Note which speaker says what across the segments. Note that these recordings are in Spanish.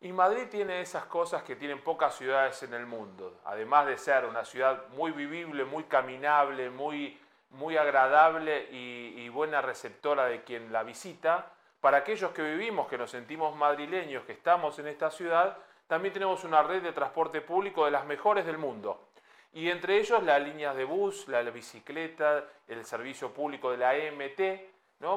Speaker 1: Y Madrid tiene esas cosas que tienen pocas ciudades en el mundo. Además de ser una ciudad muy vivible, muy caminable, muy, muy agradable y, buena receptora de quien la visita, para aquellos que vivimos, que nos sentimos madrileños, que estamos en esta ciudad, también tenemos una red de transporte público de las mejores del mundo. Y entre ellos las líneas de bus, la bicicleta, el servicio público de la EMT,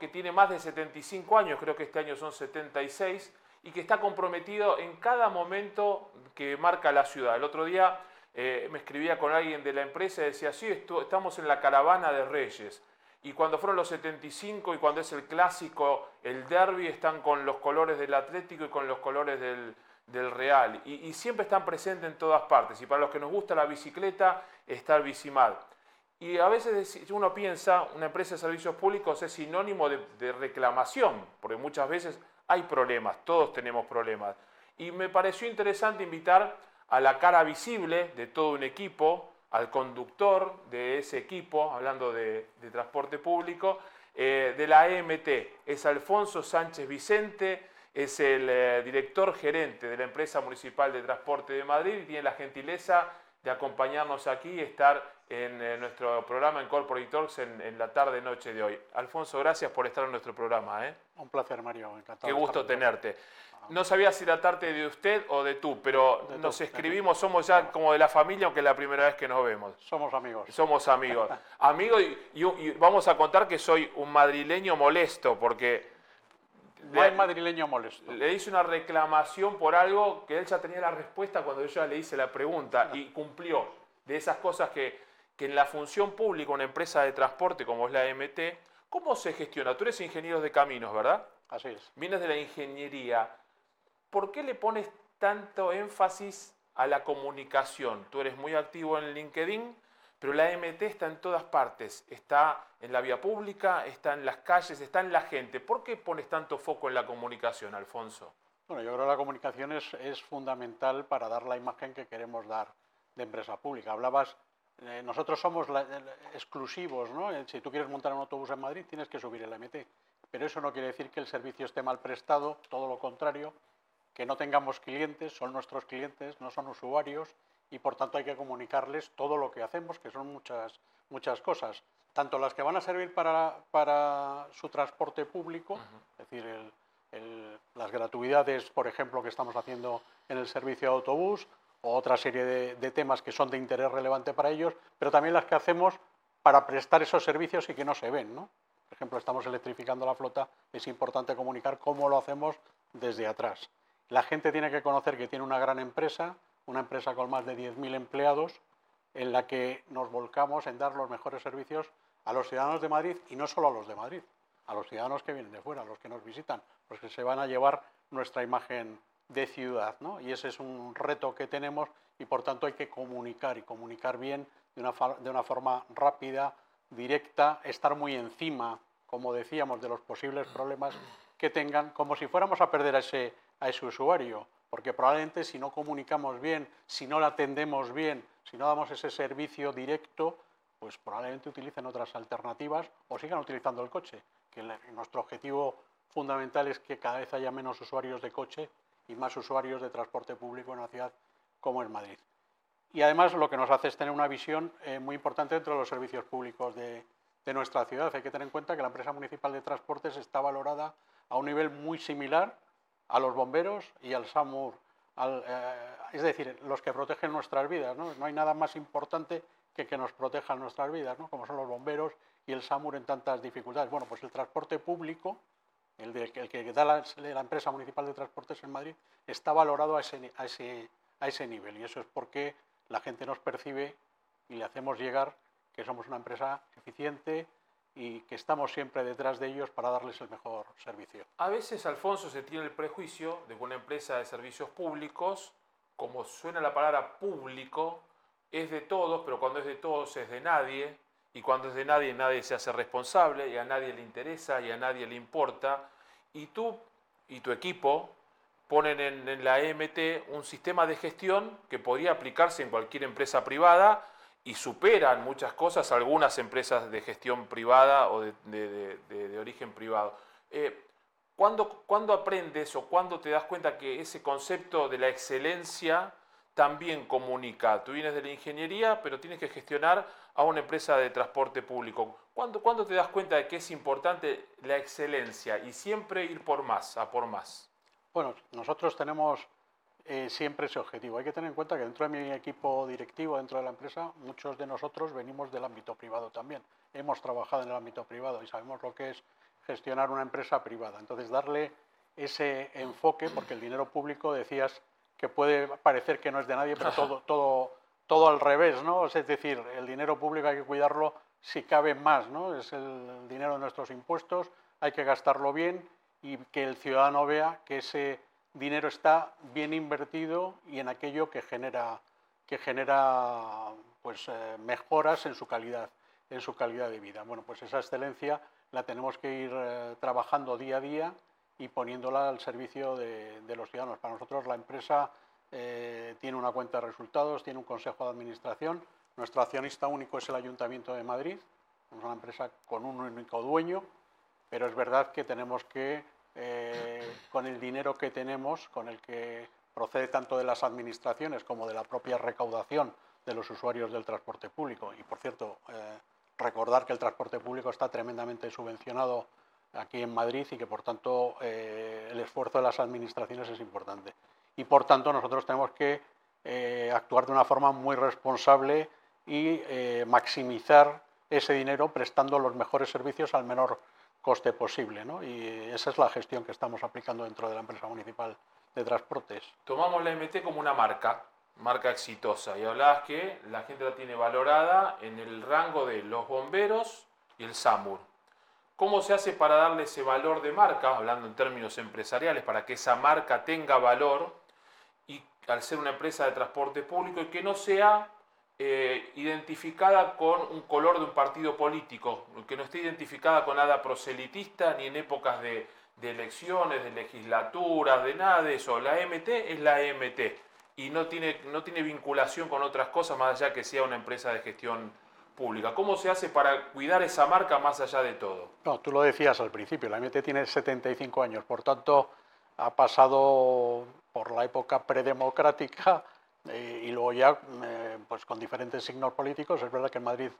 Speaker 1: que tiene más de 75 años, creo que este año son 76, y que está comprometido en cada momento que marca la ciudad. El otro día eh, me escribía con alguien de la empresa y decía, sí, estamos en la caravana de Reyes. Y cuando fueron los 75 y cuando es el clásico, el derby, están con los colores del Atlético y con los colores del, del Real. Y, siempre están presentes en todas partes. Y para los que nos gusta la bicicleta, está el Bicimad. Y a veces uno piensa, una empresa de servicios públicos es sinónimo de reclamación, porque muchas veces hay problemas, todos tenemos problemas. Y me pareció interesante invitar a la cara visible de todo un equipo, al conductor de ese equipo, hablando de, transporte público, eh, de la EMT. Es Alfonso Sánchez Vicente, es el eh, director gerente de la empresa municipal de transporte de Madrid y tiene la gentileza de acompañarnos aquí y estar en eh, nuestro programa en Corporate Talks en, la tarde-noche de hoy. Alfonso, gracias por estar en nuestro programa. ¿eh?
Speaker 2: Un placer, Mario.
Speaker 1: Encantado Qué gusto tenerte. No sabía si tratarte de usted o de tú, pero nos escribimos, somos ya como de la familia, aunque es la primera vez que nos vemos.
Speaker 2: Somos amigos.
Speaker 1: Somos amigos. amigos y, vamos a contar que soy un madrileño molesto, porque...
Speaker 2: No hay madrileño molesto.
Speaker 1: Le hice una reclamación por algo que él ya tenía la respuesta cuando yo ya le hice la pregunta y cumplió. De esas cosas que que en la función pública, una empresa de transporte como es la MT, ¿cómo se gestiona? Tú eres ingeniero de caminos, ¿verdad?
Speaker 2: Así es.
Speaker 1: Vienes de la ingeniería. ¿Por qué le pones tanto énfasis a la comunicación? Tú eres muy activo en LinkedIn, pero la MT está en todas partes. Está en la vía pública, está en las calles, está en la gente. ¿Por qué pones tanto foco en la comunicación, Alfonso?
Speaker 2: Bueno, yo creo que la comunicación es, es fundamental para dar la imagen que queremos dar de empresa pública. Hablabas eh, nosotros somos exclusivos, ¿no? Eh, si tú quieres montar un autobús en Madrid tienes que subir el MT, pero eso no quiere decir que el servicio esté mal prestado, todo lo contrario, que no tengamos clientes, son nuestros clientes, no son usuarios y por tanto hay que comunicarles todo lo que hacemos, que son muchas, muchas cosas, tanto las que van a servir para, para su transporte público, es decir, las gratuidades, por ejemplo, que estamos haciendo en el servicio de autobús, o otra serie de, temas que son de interés relevante para ellos, pero también las que hacemos para prestar esos servicios y que no se ven. ¿no? Por ejemplo, estamos electrificando la flota, es importante comunicar cómo lo hacemos desde atrás. La gente tiene que conocer que tiene una gran empresa, una empresa con más de 10.000 empleados, en la que nos volcamos en dar los mejores servicios a los ciudadanos de Madrid y no solo a los de Madrid, a los ciudadanos que vienen de fuera, a los que nos visitan, los que se van a llevar nuestra imagen de ciudad, ¿no? Y ese es un reto que tenemos y por tanto hay que comunicar y comunicar bien de una, de una forma rápida, directa, estar muy encima, como decíamos, de los posibles problemas que tengan, como si fuéramos a perder a ese, a ese usuario, porque probablemente si no comunicamos bien, si no le atendemos bien, si no damos ese servicio directo, pues probablemente utilicen otras alternativas o sigan utilizando el coche, que nuestro objetivo fundamental es que cada vez haya menos usuarios de coche y más usuarios de transporte público en una ciudad como es Madrid. Y además lo que nos hace es tener una visión eh, muy importante dentro de los servicios públicos de, nuestra ciudad. Hay que tener en cuenta que la empresa municipal de transportes está valorada a un nivel muy similar a los bomberos y al SAMUR, eh, es decir, los que protegen nuestras vidas. ¿no? hay nada más importante que que nos protejan nuestras vidas, ¿no? como son los bomberos y el SAMUR en tantas dificultades. Bueno, pues el transporte público el, que da la, empresa municipal de transportes en Madrid, está valorado a ese, a, ese, a ese nivel. Y eso es porque la gente nos percibe y le hacemos llegar que somos una empresa eficiente y que estamos siempre detrás de ellos para darles el mejor servicio.
Speaker 1: A veces, Alfonso, se tiene el prejuicio de que una empresa de servicios públicos, como suena la palabra público, es de todos, pero cuando es de todos es de nadie, y cuando es de nadie, nadie se hace responsable y a nadie le interesa y a nadie le importa. Y tú y tu equipo ponen en, la EMT un sistema de gestión que podría aplicarse en cualquier empresa privada y superan muchas cosas algunas empresas de gestión privada o de, origen privado. Eh, ¿cuándo, ¿cuándo aprendes o cuándo te das cuenta que ese concepto de la excelencia también comunica? Tú vienes de la ingeniería, pero tienes que gestionar a una empresa de transporte público. ¿Cuándo, ¿Cuándo te das cuenta de que es importante la excelencia y siempre ir por más, a por más?
Speaker 2: Bueno, nosotros tenemos eh, siempre ese objetivo. Hay que tener en cuenta que dentro de mi equipo directivo, dentro de la empresa, muchos de nosotros venimos del ámbito privado también. Hemos trabajado en el ámbito privado y sabemos lo que es gestionar una empresa privada. Entonces, darle ese enfoque, porque el dinero público, decías que puede parecer que no es de nadie, pero todo, todo, todo al revés, ¿no? Es decir, el dinero público hay que cuidarlo si cabe más, ¿no? Es el dinero de nuestros impuestos, hay que gastarlo bien y que el ciudadano vea que ese dinero está bien invertido y en aquello que genera, que genera pues, eh, mejoras en su, calidad, en su calidad de vida. Bueno, pues esa excelencia la tenemos que ir eh, trabajando día a día y poniéndola al servicio de, los ciudadanos. Para nosotros la empresa eh, tiene una cuenta de resultados, tiene un consejo de administración. Nuestro accionista único es el Ayuntamiento de Madrid. Es una empresa con un único dueño, pero es verdad que tenemos que eh, con el dinero que tenemos, con el que procede tanto de las administraciones como de la propia recaudación de los usuarios del transporte público. Y por cierto, eh, recordar que el transporte público está tremendamente subvencionado aquí en Madrid y que por tanto eh, el esfuerzo de las administraciones es importante. Y por tanto nosotros tenemos que actuar de una forma muy responsable y maximizar ese dinero prestando los mejores servicios al menor coste posible. ¿no? Y esa es la gestión que estamos aplicando dentro de la empresa municipal de transportes.
Speaker 1: Tomamos la MT como una marca, marca exitosa, y hablabas que la gente la tiene valorada en el rango de los bomberos y el SAMUR. ¿Cómo se hace para darle ese valor de marca, hablando en términos empresariales, para que esa marca tenga valor y al ser una empresa de transporte público y que no sea eh, identificada con un color de un partido político, que no esté identificada con nada proselitista ni en épocas de, elecciones, de legislaturas, de nada de eso. La MT es la MT y no tiene, no tiene vinculación con otras cosas más allá que sea una empresa de gestión pública. ¿Cómo se hace para cuidar esa marca más allá de todo?
Speaker 2: No, tú lo decías al principio, la MT tiene 75 años, por tanto ha pasado por la época predemocrática eh, y luego ya, eh, pues con diferentes signos políticos, es verdad que en Madrid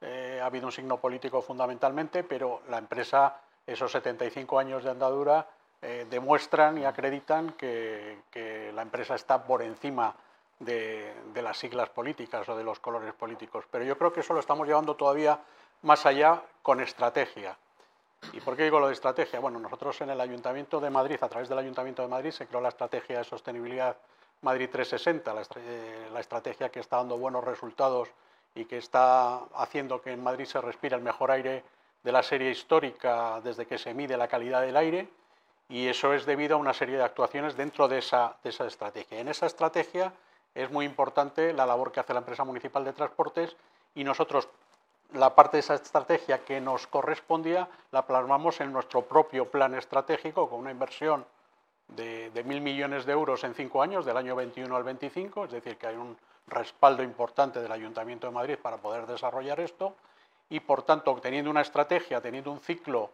Speaker 2: eh, ha habido un signo político fundamentalmente, pero la empresa, esos 75 años de andadura, demuestran y acreditan que, que, la empresa está por encima de, de, las siglas políticas o de los colores políticos. Pero yo creo que eso lo estamos llevando todavía más allá con estrategia. ¿Y por qué digo lo de estrategia? Bueno, nosotros en el Ayuntamiento de Madrid, a través del Ayuntamiento de Madrid, se creó la estrategia de sostenibilidad Madrid 360, eh, la, estrategia que está dando buenos resultados y que está haciendo que en Madrid se respire el mejor aire de la serie histórica desde que se mide la calidad del aire y eso es debido a una serie de actuaciones dentro de esa, de esa estrategia. En esa estrategia es muy importante la labor que hace la empresa municipal de transportes y nosotros la parte de esa estrategia que nos correspondía la plasmamos en nuestro propio plan estratégico con una inversión de, mil millones de euros en cinco años, del año 21 al 25, es decir, que hay un respaldo importante del Ayuntamiento de Madrid para poder desarrollar esto y, por tanto, teniendo una estrategia, teniendo un ciclo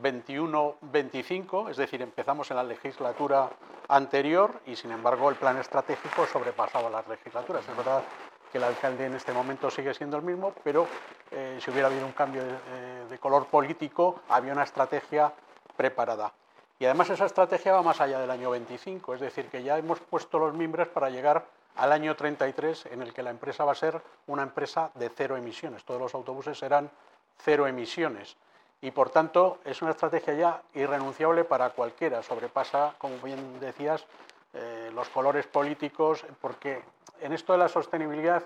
Speaker 2: 21-25, es decir, empezamos en la legislatura anterior y, sin embargo, el plan estratégico sobrepasaba las legislaturas. Es verdad que el alcalde en este momento sigue siendo el mismo, pero eh, si hubiera habido un cambio de color político, había una estrategia preparada. Y además esa estrategia va más allá del año 25, es decir, que ya hemos puesto los mimbres para llegar al año 33 en el que la empresa va a ser una empresa de cero emisiones. Todos los autobuses serán cero emisiones. Y por tanto es una estrategia ya irrenunciable para cualquiera. Sobrepasa, como bien decías, eh, los colores políticos, porque en esto de la sostenibilidad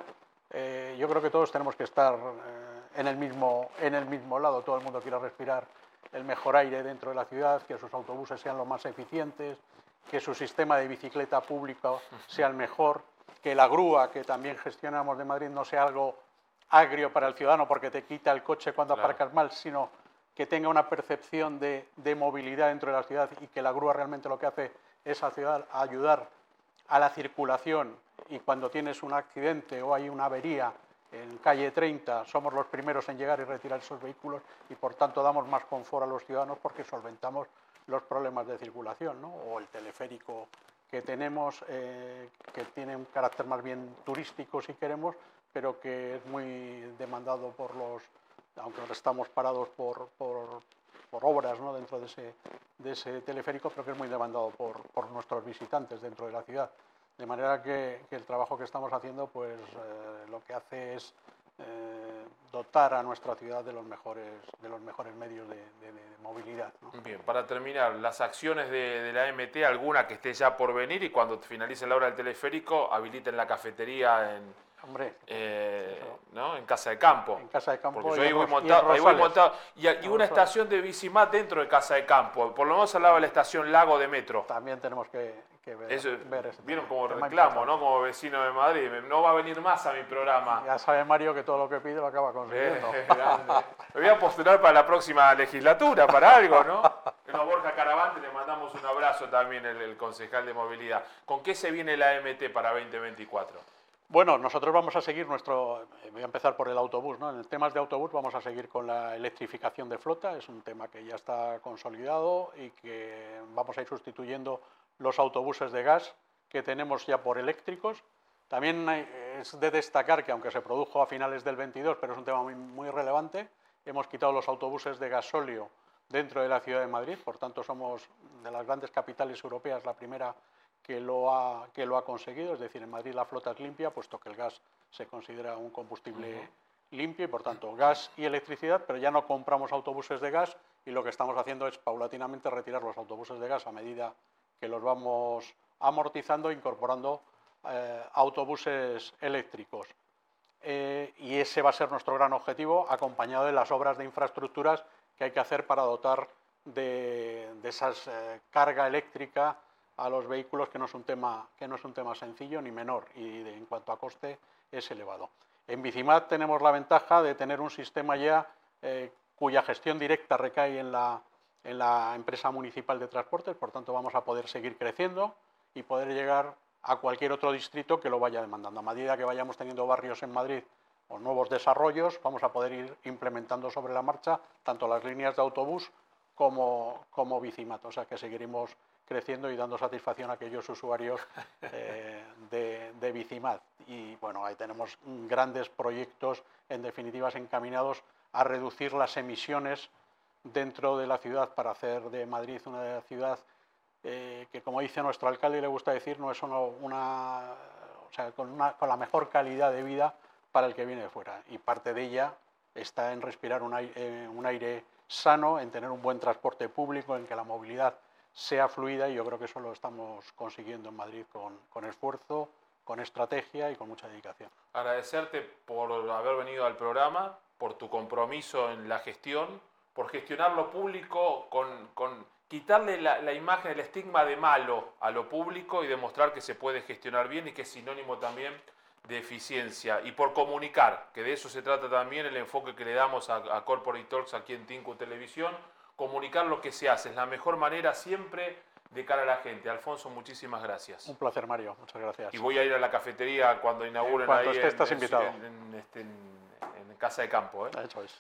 Speaker 2: eh, yo creo que todos tenemos que estar eh, en, el mismo, en el mismo lado. Todo el mundo quiere respirar el mejor aire dentro de la ciudad, que sus autobuses sean los más eficientes, que su sistema de bicicleta pública sea el mejor, que la grúa que también gestionamos de Madrid no sea algo agrio para el ciudadano porque te quita el coche cuando aparcas mal, sino que tenga una percepción de, movilidad dentro de la ciudad y que la grúa realmente lo que hace es ayudar a la circulación. Y cuando tienes un accidente o hay una avería en calle 30 somos los primeros en llegar y retirar esos vehículos y por tanto damos más confort a los ciudadanos porque solventamos los problemas de circulación, ¿no? o el teleférico que tenemos, eh, que tiene un carácter más bien turístico si queremos, pero que es muy demandado por los, aunque estamos parados por, obras ¿no? dentro de ese, teleférico, pero que es muy demandado por, nuestros visitantes dentro de la ciudad. De manera que, que el trabajo que estamos haciendo, pues eh, lo que hace es eh, dotar a nuestra ciudad de los mejores, de los mejores medios de, de, de movilidad. ¿no?
Speaker 1: Bien, para terminar, las acciones de, de, la MT, alguna que esté ya por venir y cuando finalice la hora del teleférico, habiliten la cafetería en,
Speaker 2: Hombre,
Speaker 1: eh, ¿no? en Casa de Campo.
Speaker 2: En Casa de Campo.
Speaker 1: Porque yo ahí voy montado. Y, ahí voy montado, y, y una estación de Bicimat dentro de Casa de Campo. Por lo menos al lado de la estación Lago de Metro.
Speaker 2: También tenemos que, que ver,
Speaker 1: Eso,
Speaker 2: ver ese
Speaker 1: Vieron como reclamo. ¿no? Como vecino de Madrid. No va a venir más a mi programa.
Speaker 2: Ya sabe Mario que todo lo que pide lo acaba consiguiendo.
Speaker 1: Eh. Me voy a postular para la próxima legislatura, para algo, ¿no? Bueno, Borja Caravante, le mandamos un abrazo también, el, el concejal de movilidad. ¿Con qué se viene la MT para 2024?
Speaker 2: Bueno, nosotros vamos a seguir nuestro, eh, voy a empezar por el autobús, ¿no? En el temas de autobús vamos a seguir con la electrificación de flota, es un tema que ya está consolidado y que vamos a ir sustituyendo los autobuses de gas que tenemos ya por eléctricos. También es de destacar que aunque se produjo a finales del 22, pero es un tema muy, muy relevante, hemos quitado los autobuses de gasóleo dentro de la ciudad de Madrid, por tanto somos de las grandes capitales europeas la primera que lo, ha, que lo ha conseguido, es decir, en Madrid la flota es limpia, puesto que el gas se considera un combustible limpio y por tanto gas y electricidad, pero ya no compramos autobuses de gas y lo que estamos haciendo es paulatinamente retirar los autobuses de gas a medida que los vamos amortizando, incorporando eh, autobuses eléctricos. Eh, y ese va a ser nuestro gran objetivo, acompañado de las obras de infraestructuras que hay que hacer para dotar de, de esa carga eléctrica a los vehículos, que no es un tema, que no es un tema sencillo ni menor, y en cuanto a coste es elevado. En Bicimat tenemos la ventaja de tener un sistema ya eh, cuya gestión directa recae en la, en la empresa municipal de transportes, por tanto vamos a poder seguir creciendo y poder llegar a cualquier otro distrito que lo vaya demandando. A medida que vayamos teniendo barrios en Madrid o nuevos desarrollos, vamos a poder ir implementando sobre la marcha tanto las líneas de autobús como, como Bicimat. O sea que seguiremos creciendo y dando satisfacción a aquellos usuarios eh, de, de Bicimat. Y bueno, ahí tenemos grandes proyectos, en definitiva, encaminados a reducir las emisiones dentro de la ciudad para hacer de Madrid una ciudad eh, que, como dice nuestro alcalde, le gusta decir, no es solo una, o sea, con, una, con la mejor calidad de vida para el que viene de fuera. Y parte de ella está en respirar un aire, eh, un aire sano, en tener un buen transporte público, en que la movilidad sea fluida y yo creo que eso lo estamos consiguiendo en Madrid con, con esfuerzo, con estrategia y con mucha dedicación.
Speaker 1: Agradecerte por haber venido al programa, por tu compromiso en la gestión, por gestionar lo público con, con quitarle la, la, imagen, el estigma de malo a lo público y demostrar que se puede gestionar bien y que es sinónimo también de eficiencia y por comunicar, que de eso se trata también el enfoque que le damos a, a Corporate Talks aquí en Tinku Televisión, comunicar lo que se hace, es la mejor manera siempre de cara a la gente. Alfonso, muchísimas gracias.
Speaker 2: Un placer, Mario, muchas gracias.
Speaker 1: Y voy a ir a la cafetería cuando inauguren
Speaker 2: Cuando
Speaker 1: ahí
Speaker 2: esté, estás
Speaker 1: en,
Speaker 2: invitado.
Speaker 1: En, en, este, en, Casa de Campo. ¿eh?
Speaker 2: Eso es.